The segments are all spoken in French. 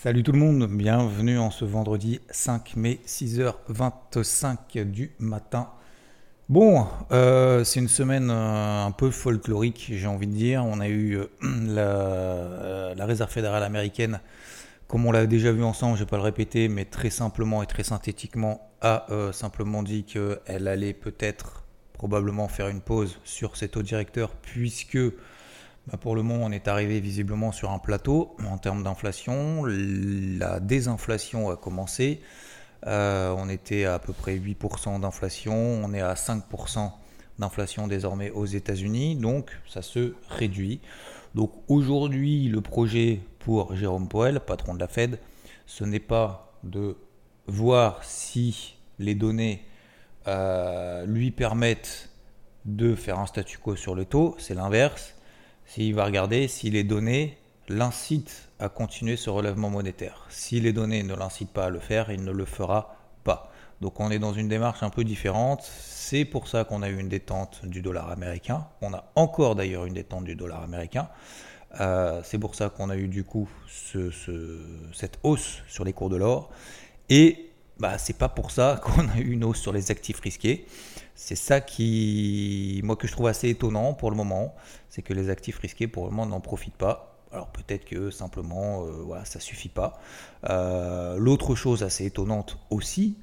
Salut tout le monde, bienvenue en ce vendredi 5 mai 6h25 du matin. Bon, euh, c'est une semaine euh, un peu folklorique, j'ai envie de dire. On a eu euh, la, réserve fédérale américaine, comme on l'a déjà vu ensemble, je ne vais pas le répéter, mais très simplement et très synthétiquement, a simplement dit qu'elle allait peut-être, probablement faire une pause sur cet taux directeur, puisque bah, pour le moment, on est arrivé visiblement sur un plateau en termes d'inflation. La désinflation a commencé. Euh, on était à, à peu près 8% d'inflation. On est à 5% d'inflation désormais aux États-Unis. Donc, ça se réduit. Donc, aujourd'hui, le projet pour Jérôme Powell, patron de la Fed, ce n'est pas de voir si les données euh, lui permettent de faire un statu quo sur le taux. C'est l'inverse s'il va regarder si les données l'incitent à continuer ce relèvement monétaire. Si les données ne l'incitent pas à le faire, il ne le fera pas. Donc on est dans une démarche un peu différente. C'est pour ça qu'on a eu une détente du dollar américain. On a encore d'ailleurs une détente du dollar américain. Euh, c'est pour ça qu'on a eu du coup cette hausse sur les cours de l'or. Et bah, c'est pas pour ça qu'on a eu une hausse sur les actifs risqués. C'est ça qui, moi, que je trouve assez étonnant pour le moment, c'est que les actifs risqués pour le moment n'en profitent pas. Alors peut-être que simplement, euh, voilà, ça suffit pas. Euh, l'autre chose assez étonnante aussi,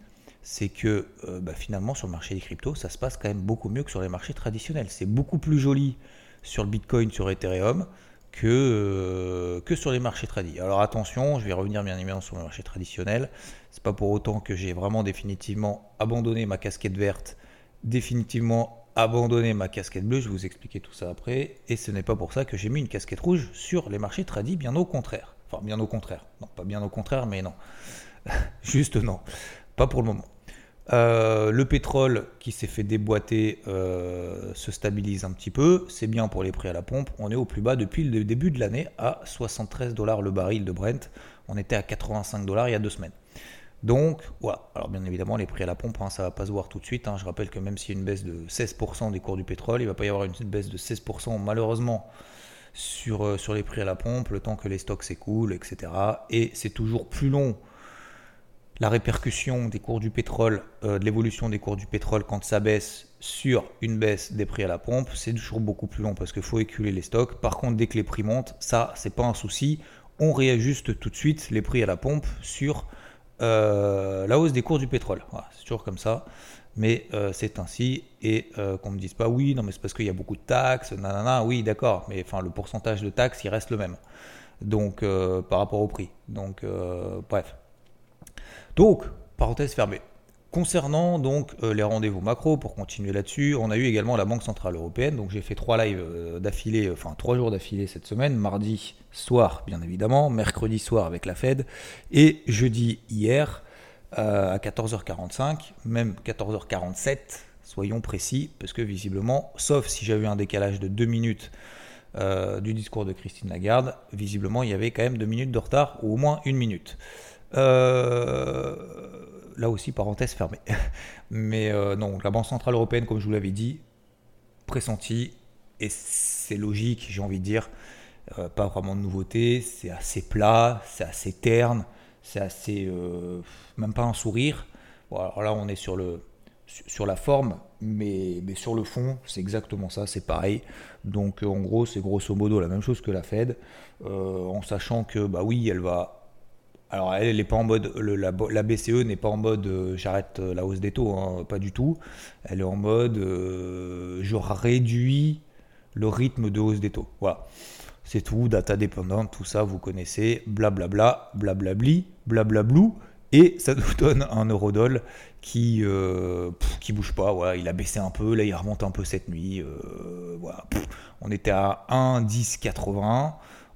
c'est que euh, bah, finalement sur le marché des cryptos, ça se passe quand même beaucoup mieux que sur les marchés traditionnels. C'est beaucoup plus joli sur le Bitcoin, sur Ethereum, que, que sur les marchés tradis. Alors attention, je vais revenir bien évidemment sur les marchés traditionnels. C'est pas pour autant que j'ai vraiment définitivement abandonné ma casquette verte définitivement abandonné ma casquette bleue, je vais vous expliquer tout ça après, et ce n'est pas pour ça que j'ai mis une casquette rouge sur les marchés tradis, bien au contraire. Enfin, bien au contraire. Non, pas bien au contraire, mais non. Juste non. Pas pour le moment. Euh, le pétrole qui s'est fait déboîter euh, se stabilise un petit peu. C'est bien pour les prix à la pompe. On est au plus bas depuis le début de l'année à 73 dollars le baril de Brent. On était à 85 dollars il y a deux semaines. Donc, voilà. Alors, bien évidemment, les prix à la pompe, hein, ça ne va pas se voir tout de suite. Hein. Je rappelle que même s'il y a une baisse de 16% des cours du pétrole, il ne va pas y avoir une baisse de 16% malheureusement sur, euh, sur les prix à la pompe, le temps que les stocks s'écoulent, etc. Et c'est toujours plus long la répercussion des cours du pétrole, euh, de l'évolution des cours du pétrole quand ça baisse sur une baisse des prix à la pompe, c'est toujours beaucoup plus long parce qu'il faut éculer les stocks. Par contre, dès que les prix montent, ça, c'est pas un souci. On réajuste tout de suite les prix à la pompe sur la hausse des cours du pétrole. c'est toujours comme ça, mais euh, c'est ainsi. Et euh, qu'on ne me dise pas oui, non, mais c'est parce qu'il y a beaucoup de taxes, nanana, oui, d'accord, mais enfin, le pourcentage de taxes, il reste le même. Donc, par rapport au prix. Donc, bref. Donc, parenthèse fermée. Concernant donc euh, les rendez-vous macro, pour continuer là-dessus, on a eu également la Banque Centrale Européenne. Donc j'ai fait trois lives euh, d'affilée, enfin trois jours d'affilée cette semaine, mardi soir bien évidemment, mercredi soir avec la Fed, et jeudi hier euh, à 14h45, même 14h47, soyons précis, parce que visiblement, sauf si j'avais un décalage de deux minutes du discours de Christine Lagarde, visiblement il y avait quand même deux minutes de retard, ou au moins une minute. Euh, là aussi, parenthèse fermée. Mais euh, non, la Banque Centrale Européenne, comme je vous l'avais dit, pressenti, et c'est logique, j'ai envie de dire, euh, pas vraiment de nouveauté, c'est assez plat, c'est assez terne, c'est assez. Euh, même pas un sourire. Bon, alors là, on est sur, le, sur la forme, mais, mais sur le fond, c'est exactement ça, c'est pareil. Donc en gros, c'est grosso modo la même chose que la Fed, en sachant que, bah oui, elle va alors elle, n'est pas en mode, la, BCE n'est pas en mode euh, j'arrête euh, la hausse des taux, hein, pas du tout. Elle est en mode euh, je réduis le rythme de hausse des taux. Voilà. C'est tout, data dépendante, tout ça, vous connaissez, blablabla, blablabli, blablablou, et ça nous donne un eurodoll qui bouge pas. Il a baissé un peu, là il remonte un peu cette nuit. voilà, on était à 1,1080,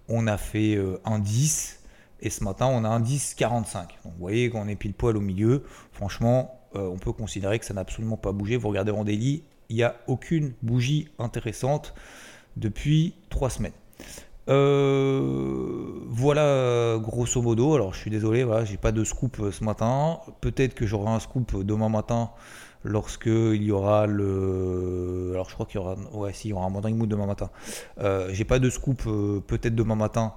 on a fait 1,10 et ce matin, on a un 10,45. Donc vous voyez qu'on est pile poil au milieu. Franchement, euh, on peut considérer que ça n'a absolument pas bougé. Vous regardez en daily, il n'y a aucune bougie intéressante depuis trois semaines. Euh, voilà grosso modo. Alors je suis désolé, voilà, j'ai pas de scoop euh, ce matin. Peut-être que j'aurai un scoop demain matin lorsque il y aura le. Alors je crois qu'il y aura. Ouais, si, il y aura un morning mood demain matin. j'ai pas de scoop peut-être demain matin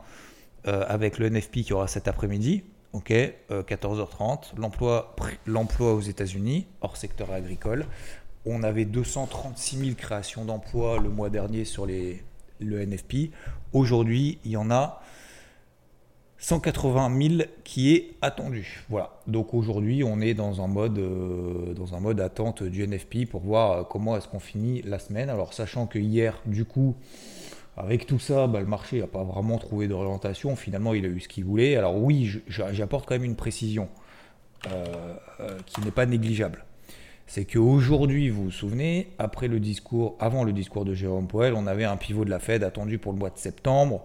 avec le NFP qui aura cet après-midi. Ok, 14h30. L'emploi, l'emploi aux États-Unis, hors secteur agricole. On avait 236 000 créations d'emplois le mois dernier sur les, le NFP. Aujourd'hui, il y en a 180 000 qui est attendu. Voilà. Donc aujourd'hui, on est dans un mode, euh, dans un mode attente du NFP pour voir euh, comment est-ce qu'on finit la semaine. Alors sachant que hier, du coup, avec tout ça, bah, le marché n'a pas vraiment trouvé d'orientation. Finalement, il a eu ce qu'il voulait. Alors oui, j'apporte quand même une précision euh, qui n'est pas négligeable. C'est qu'aujourd'hui, vous vous souvenez, après le discours, avant le discours de Jérôme Powell, on avait un pivot de la Fed attendu pour le mois de septembre.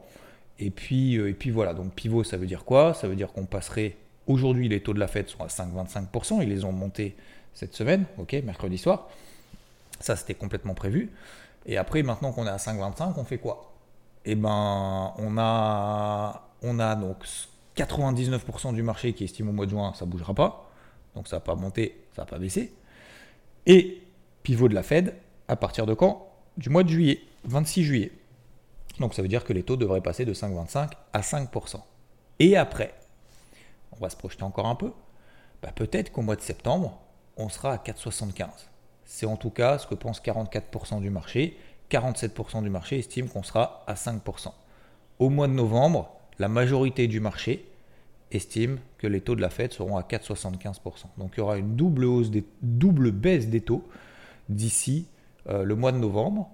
Et puis, euh, et puis voilà, donc pivot, ça veut dire quoi? Ça veut dire qu'on passerait. Aujourd'hui, les taux de la Fed sont à 5,25%, ils les ont montés cette semaine, ok, mercredi soir. Ça, c'était complètement prévu. Et après, maintenant qu'on est à 5,25, on fait quoi? Eh ben, on a, on a donc 99% du marché qui estime au mois de juin, ça ne bougera pas. Donc ça va pas monter, ça va pas baisser. Et pivot de la Fed, à partir de quand? Du mois de juillet, 26 juillet. Donc ça veut dire que les taux devraient passer de 5,25 à 5%. Et après, on va se projeter encore un peu, bah, peut-être qu'au mois de septembre, on sera à 4,75. C'est en tout cas ce que pense 44% du marché. 47% du marché estime qu'on sera à 5%. Au mois de novembre, la majorité du marché estime que les taux de la Fed seront à 4,75%. Donc il y aura une double, hausse des, double baisse des taux d'ici euh, le mois de novembre.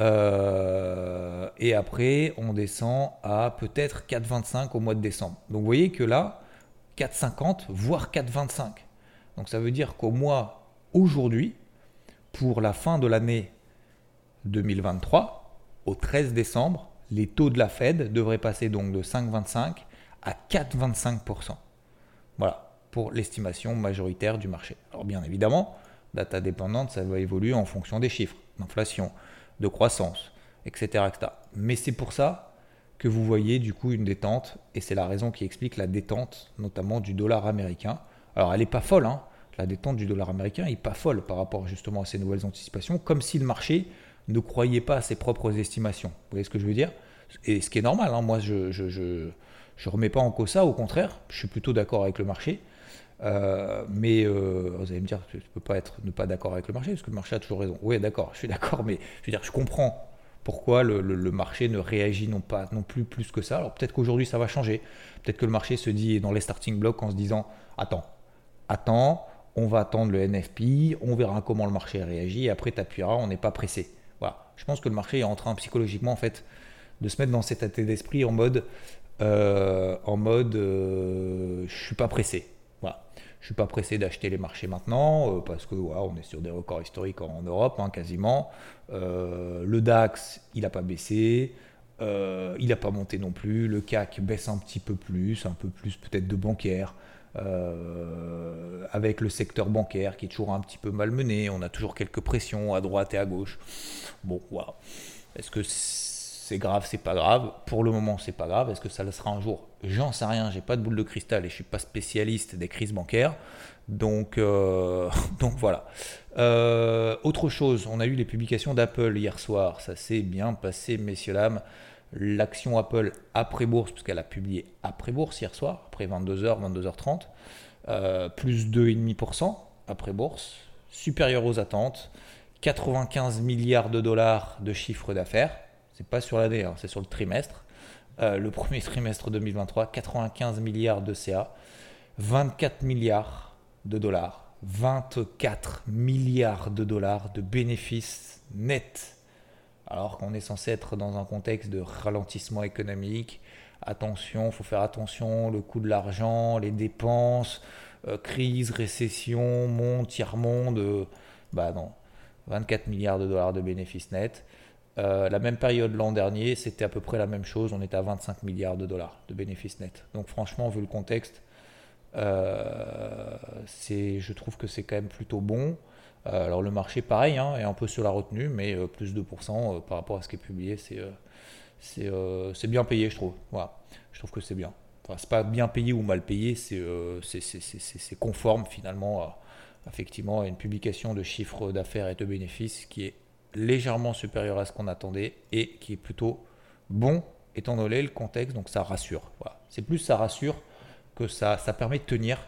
Euh, et après, on descend à peut-être 4,25 au mois de décembre. Donc vous voyez que là, 4,50, voire 4,25. Donc ça veut dire qu'au mois aujourd'hui, pour la fin de l'année 2023, au 13 décembre, les taux de la Fed devraient passer donc de 5,25 à 4,25%. Voilà, pour l'estimation majoritaire du marché. Alors bien évidemment, data dépendante, ça va évoluer en fonction des chiffres, d'inflation, de croissance, etc. Mais c'est pour ça que vous voyez du coup une détente, et c'est la raison qui explique la détente notamment du dollar américain. Alors elle n'est pas folle, hein. La détente du dollar américain n'est pas folle par rapport justement à ces nouvelles anticipations, comme si le marché ne croyait pas à ses propres estimations. Vous voyez ce que je veux dire? Et ce qui est normal, hein. moi je, je remets pas en cause ça, au contraire, je suis plutôt d'accord avec le marché. Euh, mais euh, vous allez me dire, je ne peux pas être ne pas d'accord avec le marché, parce que le marché a toujours raison. Oui, d'accord, je suis d'accord, mais je veux dire, je comprends pourquoi le, marché ne réagit non pas non plus plus que ça. Alors peut-être qu'aujourd'hui ça va changer. Peut-être que le marché se dit dans les starting blocks en se disant, attends, attends, on va attendre le NFP, on verra comment le marché réagit, et après tu appuieras, on n'est pas pressé. Voilà. Je pense que le marché est en train psychologiquement en fait de se mettre dans cet état d'esprit en mode, euh, en mode, je suis pas pressé. Je suis pas pressé d'acheter les marchés maintenant euh, parce que voilà, on est sur des records historiques en, Europe hein, quasiment. Euh, le DAX, il n'a pas baissé. Euh, il n'a pas monté non plus. Le CAC baisse un petit peu plus, un peu plus peut-être de bancaire. Avec le secteur bancaire qui est toujours un petit peu malmené. On a toujours quelques pressions à droite et à gauche. Bon, voilà. Est-ce que c'est grave, c'est pas grave. Pour le moment, c'est pas grave. Est-ce que ça le sera un jour? J'en sais rien. J'ai pas de boule de cristal et je suis pas spécialiste des crises bancaires. Donc, euh, donc voilà. Euh, autre chose, on a eu les publications d'Apple hier soir. Ça s'est bien passé, messieurs dames. L'action Apple après bourse, puisqu'elle a publié après bourse hier soir, après 22h, 22h30, euh, plus 2,5% après bourse, supérieur aux attentes. 95 milliards de dollars de chiffre d'affaires c'est pas sur l'année, hein, c'est sur le trimestre. Euh, le premier trimestre 2023, 95 milliards de CA, 24 milliards de dollars, 24 milliards de dollars de bénéfices nets. Alors qu'on est censé être dans un contexte de ralentissement économique. Attention, il faut faire attention, le coût de l'argent, les dépenses, euh, crise, récession, monde, tiers-monde. Euh, bah non, 24 milliards de dollars de bénéfices nets. Euh, la même période l'an dernier, c'était à peu près la même chose. On était à 25 milliards de dollars de bénéfices nets. Donc franchement, vu le contexte, je trouve que c'est quand même plutôt bon. Euh, alors le marché, pareil, hein, est un peu sur la retenue, mais plus de 2% par rapport à ce qui est publié, c'est bien payé, je trouve. Voilà, je trouve que c'est bien. Enfin, c'est pas bien payé ou mal payé, c'est conforme finalement à, effectivement, à une publication de chiffres d'affaires et de bénéfices qui est légèrement supérieur à ce qu'on attendait et qui est plutôt bon étant donné le contexte, donc ça rassure. Voilà. C'est plus ça rassure que ça, ça permet de tenir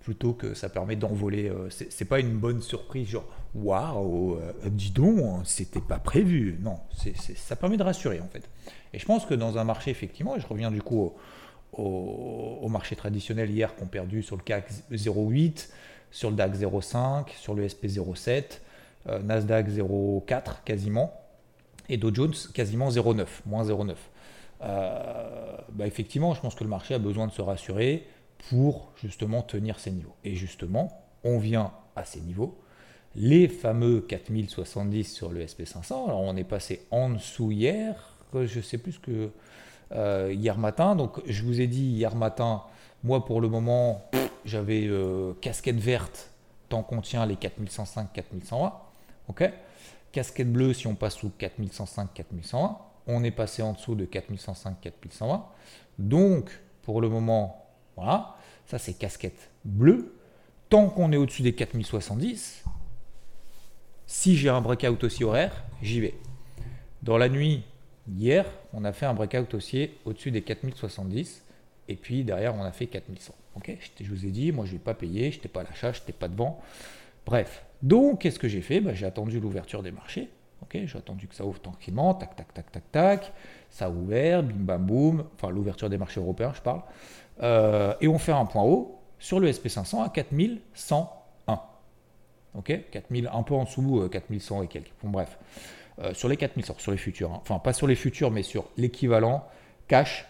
plutôt que ça permet d'envoler. Euh, c'est pas une bonne surprise, genre waouh, euh, dis donc, c'était pas prévu. Non, ça permet de rassurer en fait. Et je pense que dans un marché, effectivement, et je reviens du coup au, marché traditionnel hier qu'on perdu sur le CAC 0,8, sur le DAX 0,5, sur le SP 0,7, euh, Nasdaq 0,4 quasiment, et Dow Jones quasiment 0,9, moins 0,9. bah effectivement, je pense que le marché a besoin de se rassurer pour justement tenir ces niveaux. Et justement, on vient à ces niveaux. Les fameux 4070 sur le SP500, alors on est passé en dessous hier, je sais plus que euh, hier matin. Donc je vous ai dit hier matin, moi pour le moment, j'avais euh, casquette verte tant qu'on tient les 4105, 4120. Ok? Casquette bleue si on passe sous 4105, 4120. On est passé en dessous de 4105, 4120. Donc pour le moment, voilà, ça c'est casquette bleue. Tant qu'on est au-dessus des 4070, si j'ai un breakout aussi horaire, j'y vais. Dans la nuit, hier, on a fait un breakout haussier au-dessus des 4070. Et puis derrière, on a fait 4100. Ok je vous ai dit, moi je ne vais pas payer, je n'étais pas à l'achat, je n'étais pas devant. Bref. Donc, qu'est-ce que j'ai fait? Bah, J'ai attendu l'ouverture des marchés. Ok, j'ai attendu que ça ouvre tranquillement, tac, tac, tac, tac, tac. Ça a ouvert, bim, bam, boum. Enfin, l'ouverture des marchés européens, je parle. Euh, et on fait un point haut sur le SP500 à 4101. Ok 4000, un peu en dessous, 4100 euh, et quelques. Bon, bref. Euh, sur les 4100, sur les futurs. Hein. Enfin, pas sur les futurs, mais sur l'équivalent cash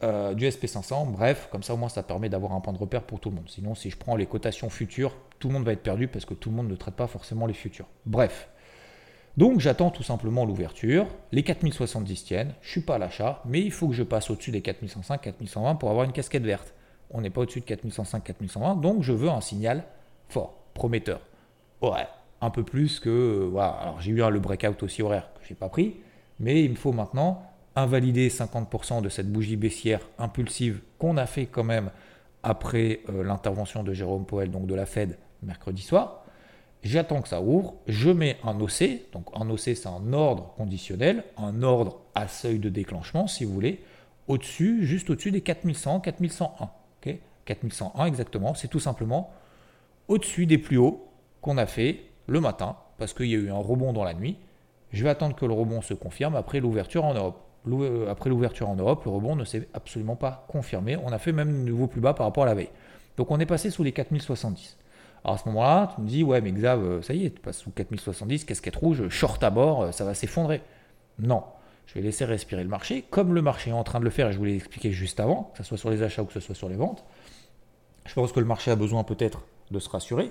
du SP500. Bref, comme ça au moins ça permet d'avoir un point de repère pour tout le monde. Sinon, si je prends les cotations futures, tout le monde va être perdu parce que tout le monde ne traite pas forcément les futurs. Bref. Donc j'attends tout simplement l'ouverture. Les 4070 tiennent, je ne suis pas à l'achat, mais il faut que je passe au-dessus des 4105, 4120 pour avoir une casquette verte. On n'est pas au-dessus de 4105, 4120, donc je veux un signal fort, prometteur. Ouais, un peu plus que. Euh. Alors j'ai eu le breakout aussi horaire que je n'ai pas pris, mais il me faut maintenant invalider 50% de cette bougie baissière impulsive qu'on a fait quand même après euh, l'intervention de Jérôme Powell, donc de la Fed, mercredi soir j'attends que ça ouvre, je mets un OC, donc un OC c'est un ordre conditionnel, un ordre à seuil de déclenchement si vous voulez, au-dessus, juste au-dessus des 4100, 4101. 4101 exactement, c'est tout simplement au-dessus des plus hauts qu'on a fait le matin, parce qu'il y a eu un rebond dans la nuit. Je vais attendre que le rebond se confirme après l'ouverture en Europe. Euh, après l'ouverture en Europe, le rebond ne s'est absolument pas confirmé. On a fait même un nouveau plus bas par rapport à la veille. Donc on est passé sous les 4070. À ce moment-là, tu me dis, ouais, mais Xav, euh, ça y est, tu passes sous 4070, casquette rouge, short à bord, euh, ça va s'effondrer. Non, je vais laisser respirer le marché, comme le marché est en train de le faire, et je vous l'ai expliqué juste avant, que ce soit sur les achats ou que ce soit sur les ventes. Je pense que le marché a besoin peut-être de se rassurer.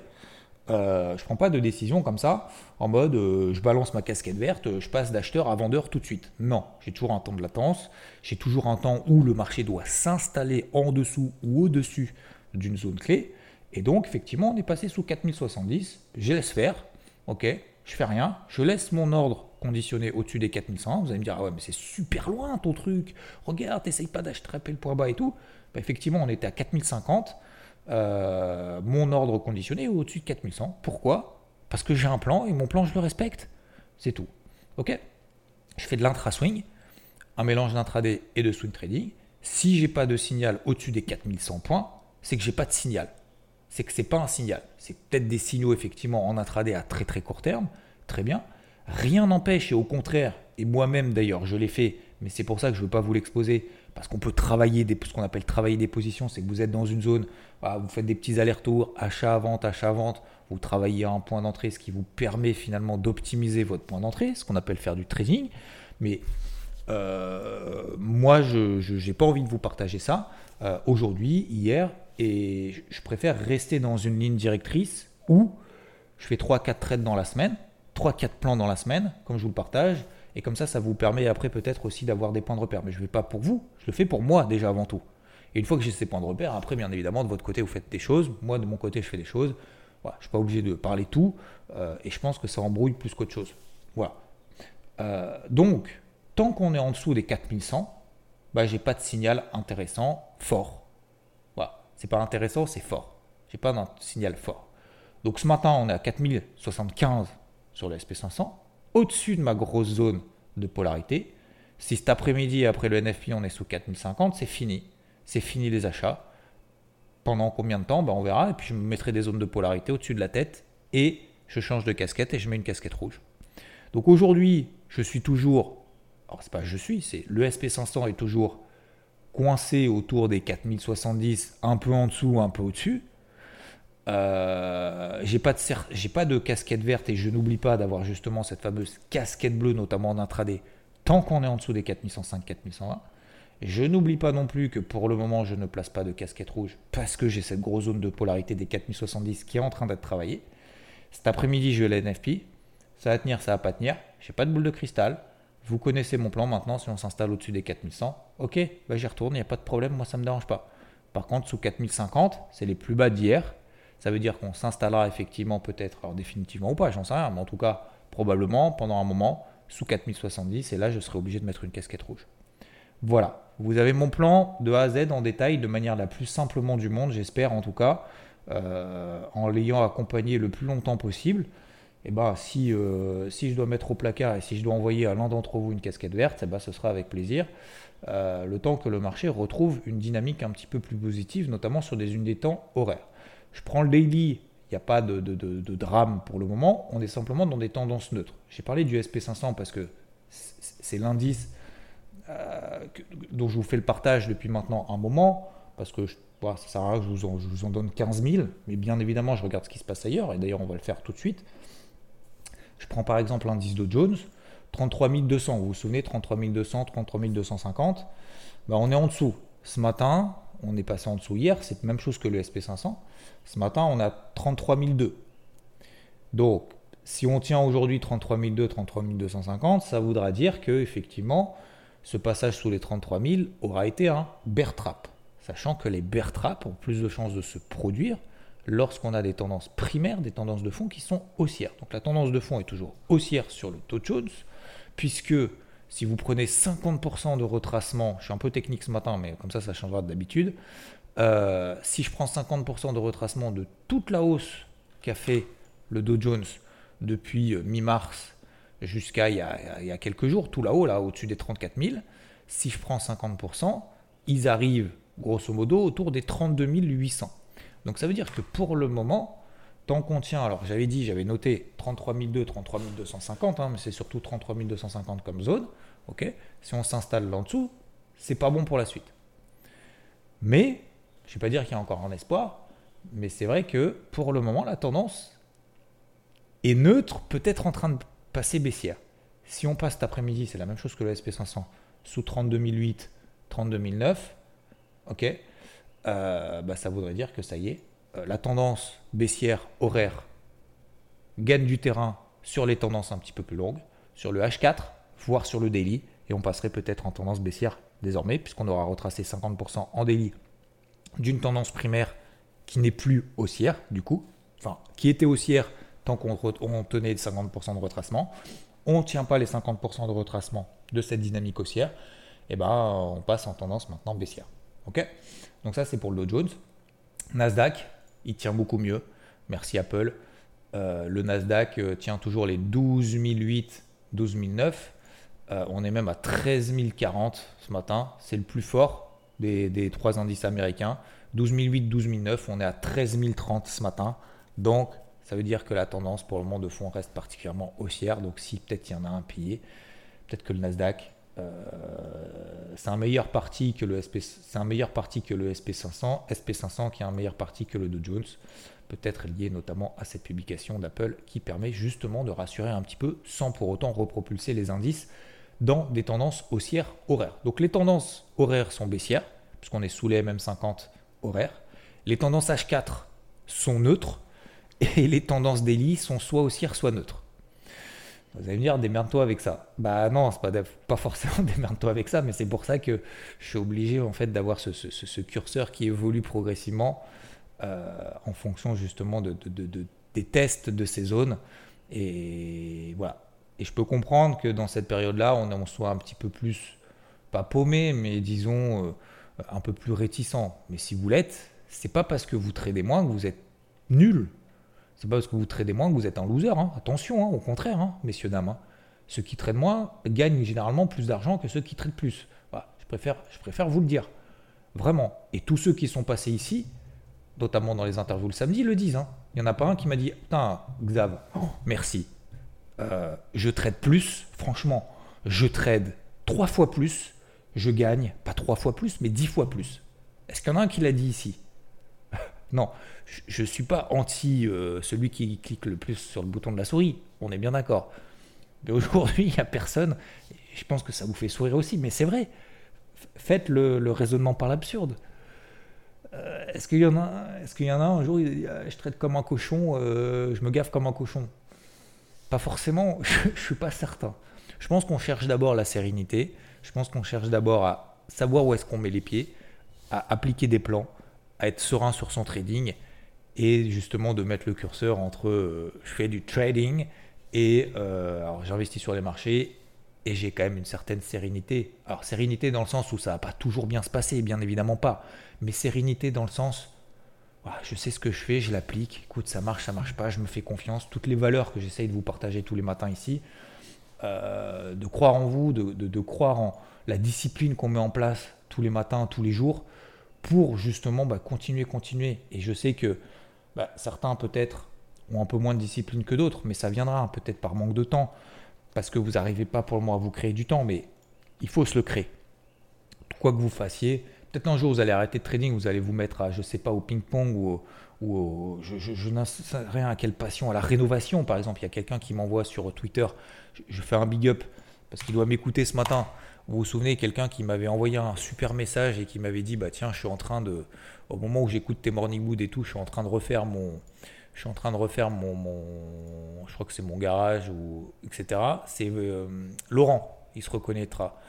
Euh, je ne prends pas de décision comme ça, en mode je balance ma casquette verte, je passe d'acheteur à vendeur tout de suite. Non, j'ai toujours un temps de latence, j'ai toujours un temps où le marché doit s'installer en dessous ou au-dessus d'une zone clé. Et donc, effectivement, on est passé sous 4070. Je laisse faire. OK, je fais rien. Je laisse mon ordre conditionné au-dessus des 4100. Vous allez me dire, ah ouais, mais c'est super loin ton truc. Regarde, t'essayes pas d'acheter le point bas et tout. Bah, effectivement, on était à 4050. Euh, mon ordre conditionné est au-dessus de 4100. Pourquoi? Parce que j'ai un plan et mon plan, je le respecte. C'est tout. OK? Je fais de l'intra-swing, un mélange d'intraday et de swing trading. Si j'ai pas de signal au-dessus des 4100 points, c'est que j'ai pas de signal c'est que ce n'est pas un signal. C'est peut-être des signaux effectivement en intraday à très très court terme, très bien. Rien n'empêche, et au contraire, et moi-même d'ailleurs je l'ai fait, mais c'est pour ça que je ne veux pas vous l'exposer, parce qu'on peut travailler des, ce qu'on appelle travailler des positions, c'est que vous êtes dans une zone, vous faites des petits allers-retours, achat-vente, achat-vente, vous travaillez à un point d'entrée, ce qui vous permet finalement d'optimiser votre point d'entrée, ce qu'on appelle faire du trading. Mais euh, moi, je n'ai pas envie de vous partager ça. Euh, aujourd'hui, hier, et je préfère rester dans une ligne directrice où je fais 3-4 trades dans la semaine, 3-4 plans dans la semaine, comme je vous le partage. Et comme ça, ça vous permet après peut-être aussi d'avoir des points de repère. Mais je ne fais pas pour vous, je le fais pour moi déjà avant tout. Et une fois que j'ai ces points de repère, après, bien évidemment, de votre côté, vous faites des choses. Moi, de mon côté, je fais des choses. Je ne suis pas obligé de parler tout. Euh, et je pense que ça embrouille plus qu'autre chose. Voilà. Euh, donc, tant qu'on est en dessous des 4100, bah, je n'ai pas de signal intéressant, fort c'est pas intéressant, c'est fort. J'ai pas un signal fort. Donc ce matin, on est à 4075 sur le SP500, au-dessus de ma grosse zone de polarité. Si cet après-midi, après le NFP, on est sous 4050, c'est fini. C'est fini les achats. Pendant combien de temps? Ben, On verra. Et puis je me mettrai des zones de polarité au-dessus de la tête et je change de casquette et je mets une casquette rouge. Donc aujourd'hui, je suis toujours, alors c'est pas je suis, c'est le SP500 est toujours coincé autour des 4070, un peu en dessous, un peu au-dessus. Euh, j'ai pas de pas de casquette verte et je n'oublie pas d'avoir justement cette fameuse casquette bleue, notamment en intraday, tant qu'on est en dessous des 4105, 4120. Je n'oublie pas non plus que pour le moment, je ne place pas de casquette rouge parce que j'ai cette grosse zone de polarité des 4070 qui est en train d'être travaillée. Cet après-midi, je vais l'NFP. Ça va tenir, ça va pas tenir. J'ai pas de boule de cristal. Vous connaissez mon plan maintenant. Si on s'installe au-dessus des 4100, ok, bah j'y retourne, il n'y a pas de problème. Moi, ça me dérange pas. Par contre, sous 4050, c'est les plus bas d'hier. Ça veut dire qu'on s'installera effectivement peut-être, alors définitivement ou pas, j'en sais rien, mais en tout cas, probablement pendant un moment sous 4070. Et là, je serai obligé de mettre une casquette rouge. Voilà. Vous avez mon plan de A à Z en détail de manière la plus simplement du monde, j'espère en tout cas, euh, en l'ayant accompagné le plus longtemps possible eh ben, si, euh, si je dois mettre au placard et si je dois envoyer à l'un d'entre vous une casquette verte, eh ben, ce sera avec plaisir. Euh, le temps que le marché retrouve une dynamique un petit peu plus positive, notamment sur des unités de temps horaires. Je prends le daily, il n'y a pas de, drame pour le moment, on est simplement dans des tendances neutres. J'ai parlé du SP500 parce que c'est l'indice euh, dont je vous fais le partage depuis maintenant un moment, parce que je, ça sert à rien que je vous, en, je vous en donne 15 000, mais bien évidemment je regarde ce qui se passe ailleurs, et d'ailleurs on va le faire tout de suite. Je prends par exemple l'indice de Jones, 33 200. Vous vous souvenez, 33 200, 33 250. on est en dessous. Ce matin, on est passé en dessous hier, c'est la même chose que le SP500. Ce matin, on a 33 200. Donc, si on tient aujourd'hui 33 200, 33 250, ça voudra dire que effectivement, ce passage sous les 33 000 aura été un bear trap. Sachant que les bear traps ont plus de chances de se produire lorsqu'on a des tendances primaires, des tendances de fond qui sont haussières. Donc la tendance de fond est toujours haussière sur le Dow Jones, puisque si vous prenez 50% de retracement, je suis un peu technique ce matin, mais comme ça, ça changera d'habitude. Euh, si je prends 50% de retracement de toute la hausse qu'a fait le Dow Jones depuis euh, mi-mars jusqu'à il, y a quelques jours, tout là-haut, là, au-dessus des 34 000, si je prends 50%, ils arrivent grosso modo autour des 32 800. Donc ça veut dire que pour le moment, tant qu'on tient, alors j'avais dit, j'avais noté 33 200, 33 250, mais c'est surtout 33 250 comme zone. ok? Si on s'installe en dessous, c'est pas bon pour la suite. Mais, je ne vais pas dire qu'il y a encore un espoir, mais c'est vrai que pour le moment, la tendance est neutre, peut-être en train de passer baissière. Si on passe cet après-midi, c'est la même chose que le SP500, sous 32 008, 32 009, ok? Euh, bah, ça voudrait dire que ça y est, euh, la tendance baissière horaire gagne du terrain sur les tendances un petit peu plus longues, sur le H4, voire sur le daily, et on passerait peut-être en tendance baissière désormais, puisqu'on aura retracé 50% en daily d'une tendance primaire qui n'est plus haussière, du coup, enfin, qui était haussière tant qu'on tenait 50% de retracement. On ne tient pas les 50% de retracement de cette dynamique haussière, et ben on passe en tendance maintenant baissière. Donc ça c'est pour le Dow Jones. Nasdaq, il tient beaucoup mieux. Merci Apple. Euh, le Nasdaq euh, tient toujours les 12 008, 12 009. on est même à 13 040 ce matin. C'est le plus fort des, trois indices américains. 12 008, 12 009. On est à 13 030 ce matin. Donc ça veut dire que la tendance pour le monde de fond reste particulièrement haussière. Donc si peut-être il y en a un pillé, peut-être que le Nasdaq euh, c'est un meilleur parti que le SP, c'est un meilleur parti que le SP500, SP500 qui est un meilleur parti que le Dow Jones, peut-être lié notamment à cette publication d'Apple qui permet justement de rassurer un petit peu sans pour autant repropulser les indices dans des tendances haussières horaires. Donc les tendances horaires sont baissières puisqu'on est sous les MM50 horaires. Les tendances H4 sont neutres et les tendances daily sont soit haussières soit neutres. Vous allez me dire, démerde-toi avec ça. Bah non, c'est pas, pas forcément démerde-toi avec ça, mais c'est pour ça que je suis obligé en fait d'avoir ce, curseur qui évolue progressivement euh, en fonction justement de, des tests de ces zones. Et voilà. Et je peux comprendre que dans cette période-là, on, soit un petit peu plus, pas paumé, mais disons euh, un peu plus réticent. Mais si vous l'êtes, c'est pas parce que vous tradez moins que vous êtes nul. C'est pas parce que vous tradez moins que vous êtes un loser. Hein. Attention, hein, au contraire, hein, messieurs, dames. Ceux qui traitent moins gagnent généralement plus d'argent que ceux qui traitent plus. je, préfère, je préfère vous le dire. Vraiment. Et tous ceux qui sont passés ici, notamment dans les interviews le samedi, le disent. Il n'y en a pas un qui m'a dit Putain, Xav, merci. Euh, je trade plus, franchement, je trade trois fois plus, je gagne, pas trois fois plus, mais dix fois plus. Est-ce qu'il y en a un qui l'a dit ici? Non, je ne suis pas anti euh, celui qui clique le plus sur le bouton de la souris, on est bien d'accord. Mais aujourd'hui, il n'y a personne, je pense que ça vous fait sourire aussi, mais c'est vrai. Faites le, raisonnement par l'absurde. Euh, est-ce qu'il y, en a, est qu'il y en a un jour, ah, je traite comme un cochon, je me gaffe comme un cochon? Pas forcément, je ne suis pas certain. Je pense qu'on cherche d'abord la sérénité, je pense qu'on cherche d'abord à savoir où est-ce qu'on met les pieds, à appliquer des plans, à être serein sur son trading et justement de mettre le curseur entre euh, je fais du trading et euh, j'investis sur les marchés et j'ai quand même une certaine sérénité. Alors sérénité dans le sens où ça va pas toujours bien se passer, bien évidemment pas, mais sérénité dans le sens je sais ce que je fais, je l'applique. Écoute, ça marche, ça marche pas, je me fais confiance. Toutes les valeurs que j'essaye de vous partager tous les matins ici, euh, de croire en vous, de, croire en la discipline qu'on met en place tous les matins, tous les jours, pour justement bah, continuer, continuer. Et je sais que bah, certains peut-être ont un peu moins de discipline que d'autres, mais ça viendra peut-être par manque de temps, parce que vous n'arrivez pas pour le moment à vous créer du temps, mais il faut se le créer. Quoi que vous fassiez, Peut-être un jour, vous allez arrêter de trading, vous allez vous mettre à, je sais pas, au ping-pong ou, ou je, je, n'en sais rien à quelle passion, à la rénovation par exemple. Il y a quelqu'un qui m'envoie sur Twitter, je, fais un big up parce qu'il doit m'écouter ce matin. Vous vous souvenez, quelqu'un qui m'avait envoyé un super message et qui m'avait dit, bah tiens, je suis en train de, au moment où j'écoute tes morning mood et tout, je suis en train de refaire mon, je suis en train de refaire mon, je crois que c'est mon garage ou etc. C'est euh, Laurent, il se reconnaîtra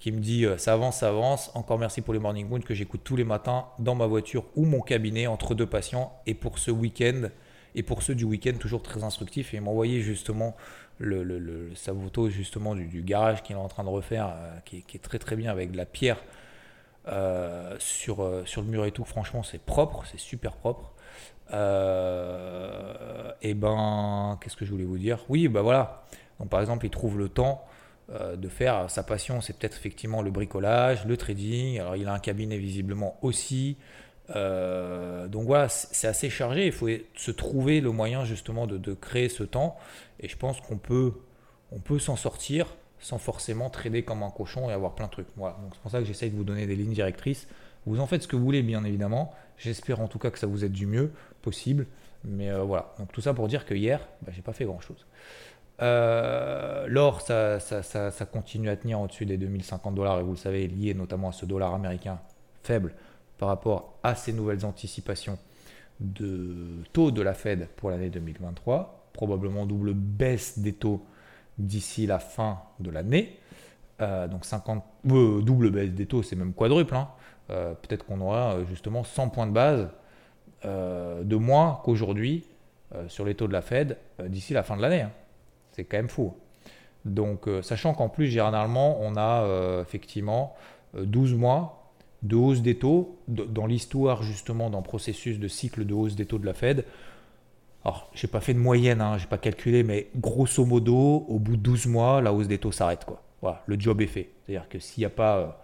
qui me dit euh, ça avance, ça avance. Encore merci pour les Morning Moon que j'écoute tous les matins dans ma voiture ou mon cabinet entre deux patients. Et pour ce week-end, et pour ceux du week-end, toujours très instructif. Et envoyé justement le, le, justement du, garage qu'il est en train de refaire, euh, qui, est très très bien avec de la pierre euh, sur, sur le mur et tout. Franchement, c'est propre, c'est super propre. et ben, qu'est-ce que je voulais vous dire? Oui, ben voilà. Donc par exemple, il trouve le temps euh, de faire. Sa passion, c'est peut-être effectivement le bricolage, le trading. Alors, il a un cabinet visiblement aussi. Euh, donc voilà, c'est assez chargé. Il faut se trouver le moyen justement de, créer ce temps. Et je pense qu'on peut, s'en sortir sans forcément trader comme un cochon et avoir plein de trucs. Voilà. Donc c'est pour ça que j'essaye de vous donner des lignes directrices. Vous en faites ce que vous voulez, bien évidemment. J'espère en tout cas que ça vous aide du mieux possible. Mais euh, voilà. Donc tout ça pour dire que hier, bah, j'ai pas fait grand chose. Euh, l'or, ça, continue à tenir au-dessus des 2050 dollars et vous le savez, lié notamment à ce dollar américain faible par rapport à ces nouvelles anticipations de taux de la Fed pour l'année 2023. Probablement double baisse des taux d'ici la fin de l'année. Euh, donc 50, euh, double baisse des taux, c'est même quadruple. Hein. Peut-être qu'on aura justement 100 points de base de moins qu'aujourd'hui sur les taux de la Fed d'ici la fin de l'année. Hein. C'est quand même fou. Donc, euh, sachant qu'en plus, généralement, on a euh, effectivement 12 euh, mois de hausse des taux dans l'histoire, justement, d'un processus de cycle de hausse des taux de la Fed. Alors, je n'ai pas fait de moyenne, hein, je n'ai pas calculé, mais grosso modo, au bout de 12 mois, la hausse des taux s'arrête. Quoi. Voilà, le job est fait. C'est-à-dire que s'il n'y a pas.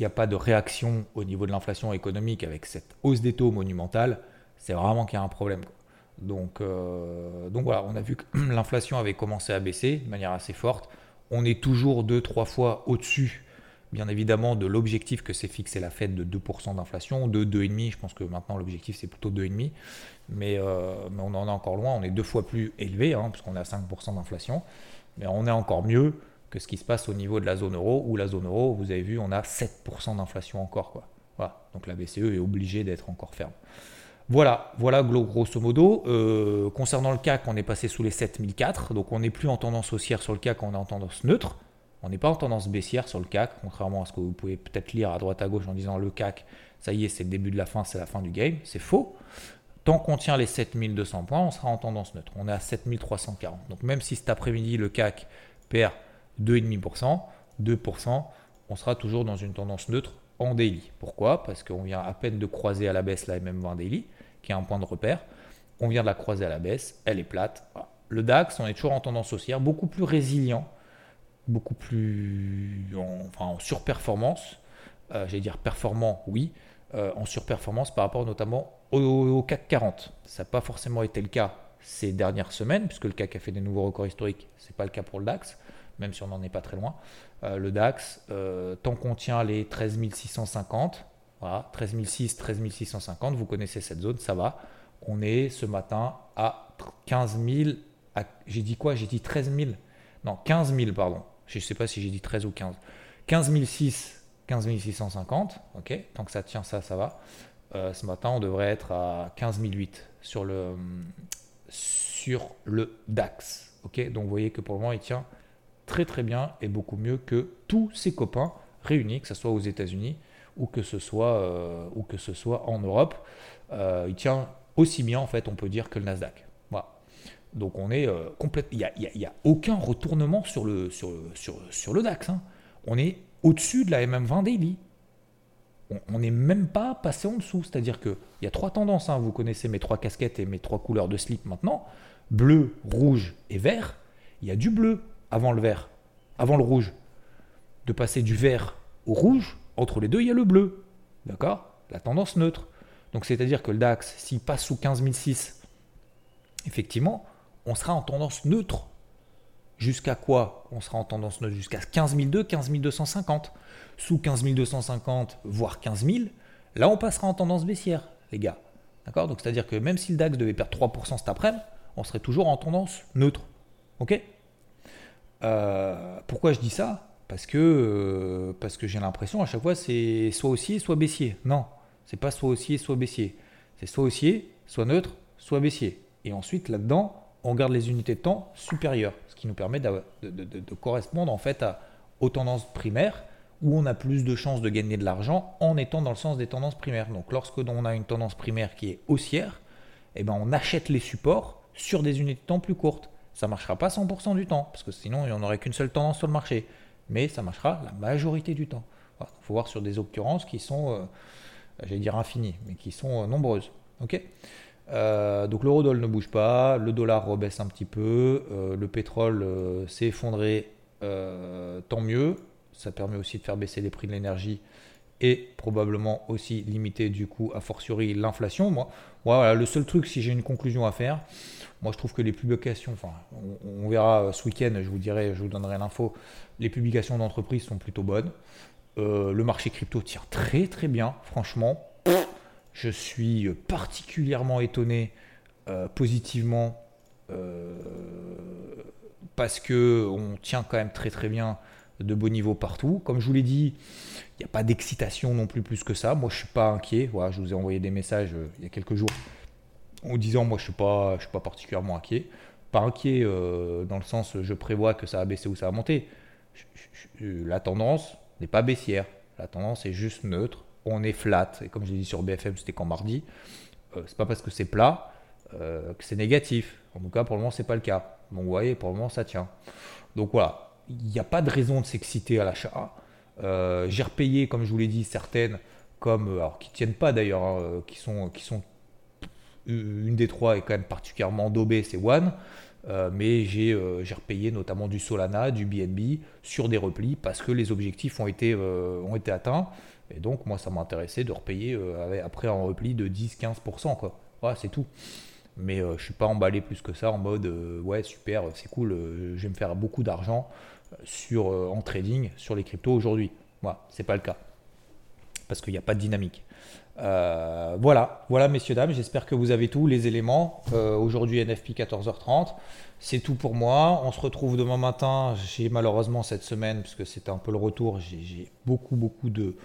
n'y a pas de réaction au niveau de l'inflation économique avec cette hausse des taux monumentale, c'est vraiment qu'il y a un problème. Donc, euh, donc voilà, on a vu que l'inflation avait commencé à baisser de manière assez forte. On est toujours 2-3 fois au-dessus, bien évidemment, de l'objectif que s'est fixé la Fed de 2% d'inflation, de 2,5%. Je pense que maintenant l'objectif c'est plutôt 2,5%. Mais, euh, mais on en est encore loin, on est deux fois plus élevé, hein, puisqu'on est à 5% d'inflation. Mais on est encore mieux que ce qui se passe au niveau de la zone euro, où la zone euro, vous avez vu, on a 7% d'inflation encore. Quoi. Donc la BCE est obligée d'être encore ferme. Voilà, voilà grosso modo. Euh, concernant le CAC, on est passé sous les 7004, donc on n'est plus en tendance haussière sur le CAC, on est en tendance neutre. On n'est pas en tendance baissière sur le CAC, contrairement à ce que vous pouvez peut-être lire à droite à gauche en disant le CAC, ça y est, c'est le début de la fin, c'est la fin du game. C'est faux. Tant qu'on tient les 7200 points, on sera en tendance neutre. On est à 7340. Donc même si cet après-midi, le CAC perd 2,5%, 2%, on sera toujours dans une tendance neutre en daily. Pourquoi? Parce qu'on vient à peine de croiser à la baisse la MM20 daily qui est un point de repère. On vient de la croiser à la baisse, elle est plate. le DAX, on est toujours en tendance haussière, beaucoup plus résilient, beaucoup plus en, enfin, en surperformance. Euh, j'allais dire performant, oui, euh, en surperformance par rapport notamment au, CAC 40. Ça n'a pas forcément été le cas ces dernières semaines, puisque le CAC a fait des nouveaux records historiques. Ce n'est pas le cas pour le DAX, même si on n'en est pas très loin. Euh, le DAX, tant qu'on tient les 13 650, voilà, 13 600, 13 650, vous connaissez cette zone, ça va. On est ce matin à 15 000, j'ai dit quoi? J'ai dit 13 000 Non, 15 000, pardon. Je ne sais pas si j'ai dit 13 ou 15. 15 006 15 650, ok, tant que ça tient ça, ça va. Euh, ce matin, on devrait être à 15 008 sur le, sur le DAX, ok. Donc vous voyez que pour le moment, il tient très très bien et beaucoup mieux que tous ses copains réunis, que ce soit aux États-Unis ou que ce soit, euh, en Europe. Euh, il tient aussi bien, en fait, on peut dire, que le Nasdaq. Donc on est complètement. Il n'y a, aucun retournement sur le, sur, sur, sur le DAX. Hein. On est au-dessus de la MM20 daily. On n'est même pas passé en dessous. C'est-à-dire qu'il y a trois tendances. Hein. Vous connaissez mes trois casquettes et mes trois couleurs de slip maintenant. Bleu, rouge et vert. Il y a du bleu avant le vert, avant le rouge. De passer du vert au rouge, entre les deux, il y a le bleu. D'accord? La tendance neutre. Donc c'est-à-dire que le DAX, s'il passe sous 15006, effectivement, on sera en tendance neutre Jusqu'à quoi On sera en tendance neutre? Jusqu'à 15 200, 15 250. Sous 15 250, voire 15 000, là on passera en tendance baissière, les gars. D'accord? Donc c'est-à-dire que même si le DAX devait perdre 3% cet après-midi, on serait toujours en tendance neutre. Ok? Euh, Pourquoi je dis ça? Parce que, euh, parce que j'ai l'impression à chaque fois c'est soit haussier, soit baissier. Non, c'est pas soit haussier, soit baissier. C'est soit haussier, soit neutre, soit baissier. Et ensuite là-dedans, on garde les unités de temps supérieures, ce qui nous permet de, correspondre en fait aux tendances primaires où on a plus de chances de gagner de l'argent en étant dans le sens des tendances primaires. Donc lorsque on a une tendance primaire qui est haussière, eh ben on achète les supports sur des unités de temps plus courtes. Ça ne marchera pas 100% du temps, parce que sinon il n'y en aurait qu'une seule tendance sur le marché. Mais ça marchera la majorité du temps. Il faut voir sur des occurrences qui sont, euh, j'allais dire infinies, mais qui sont euh, nombreuses. ok? Euh, donc l'eurodoll ne bouge pas, le dollar rebaisse un petit peu, euh, le pétrole euh, s'est effondré, tant mieux. Ça permet aussi de faire baisser les prix de l'énergie et probablement aussi limiter du coup a fortiori l'inflation. Moi, voilà, le seul truc, si j'ai une conclusion à faire, moi je trouve que les publications, enfin on, verra ce week-end, je vous dirai, je vous donnerai l'info, les publications d'entreprise sont plutôt bonnes. le marché crypto tire très très bien, franchement. Je suis particulièrement étonné euh, positivement euh, parce que on tient quand même très très bien de beaux niveaux partout. Comme je vous l'ai dit, il n'y a pas d'excitation non plus plus que ça. Moi, je suis pas inquiet. Voilà, je vous ai envoyé des messages euh, il y a quelques jours en disant moi je suis pas je suis pas particulièrement inquiet. Pas inquiet dans le sens je prévois que ça va baisser ou ça va monter. la tendance n'est pas baissière. La tendance est juste neutre on est flat. Et comme je l'ai dit sur BFM, c'était quand mardi. Euh, c'est pas parce que c'est plat euh, que c'est négatif. En tout cas, pour le moment, c'est pas le cas. Donc, vous voyez, pour le moment, ça tient. Donc voilà, il n'y a pas de raison de s'exciter à l'achat. Euh, j'ai repayé, comme je vous l'ai dit, certaines, comme alors qui tiennent pas d'ailleurs, hein, qui sont qui sont une des trois est quand même particulièrement daubée, c'est One. mais j'ai repayé notamment du Solana, du BNB sur des replis parce que les objectifs ont été, ont été atteints. Et donc, moi, ça m'intéressait de repayer euh, après un repli de 10-15%. Quoi. Voilà, c'est tout. Mais euh, je suis pas emballé plus que ça en mode euh, ouais, super, c'est cool, je vais me faire beaucoup d'argent sur, en trading sur les cryptos aujourd'hui. Voilà, c'est pas le cas. Parce qu'il n'y a pas de dynamique. voilà, voilà messieurs, dames, j'espère que vous avez tous les éléments. aujourd'hui, NFP 14h30. C'est tout pour moi. On se retrouve demain matin. J'ai malheureusement cette semaine, puisque c'était un peu le retour, j'ai beaucoup, beaucoup de,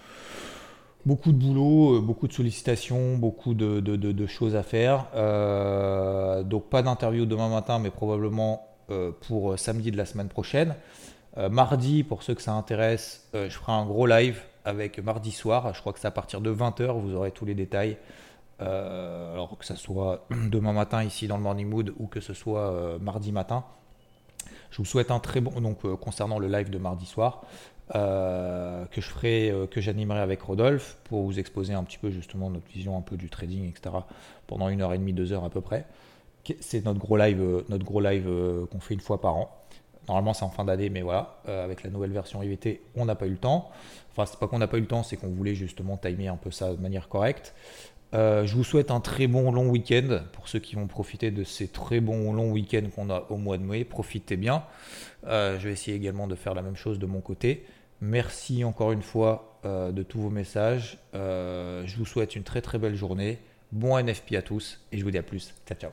beaucoup de boulot, euh, beaucoup de sollicitations, beaucoup de, choses à faire. Euh, donc pas d'interview demain matin, mais probablement euh, pour samedi de la semaine prochaine. mardi, pour ceux que ça intéresse, je ferai un gros live avec mardi soir. Je crois que c'est à partir de 20h, vous aurez tous les détails. Euh, alors que ce soit demain matin ici dans le Morning Mood ou que ce soit euh, mardi matin. Je vous souhaite un très bon, donc euh, concernant le live de mardi soir, que je ferai, que j'animerai avec Rodolphe pour vous exposer un petit peu justement notre vision un peu du trading, etc. pendant une heure et demie, deux heures à peu près. c'est notre gros live, notre gros live qu'on fait une fois par an. Normalement, c'est en fin d'année, mais voilà, avec la nouvelle version IVT, on n'a pas eu le temps. Enfin, c'est pas qu'on n'a pas eu le temps, c'est qu'on voulait justement timer un peu ça de manière correcte. Je vous souhaite un très bon long week-end pour ceux qui vont profiter de ces très bons longs week-ends qu'on a au mois de mai. Profitez bien. je vais essayer également de faire la même chose de mon côté. Merci encore une fois de tous vos messages. je vous souhaite une très très belle journée. Bon NFP à tous et je vous dis à plus. Ciao ciao.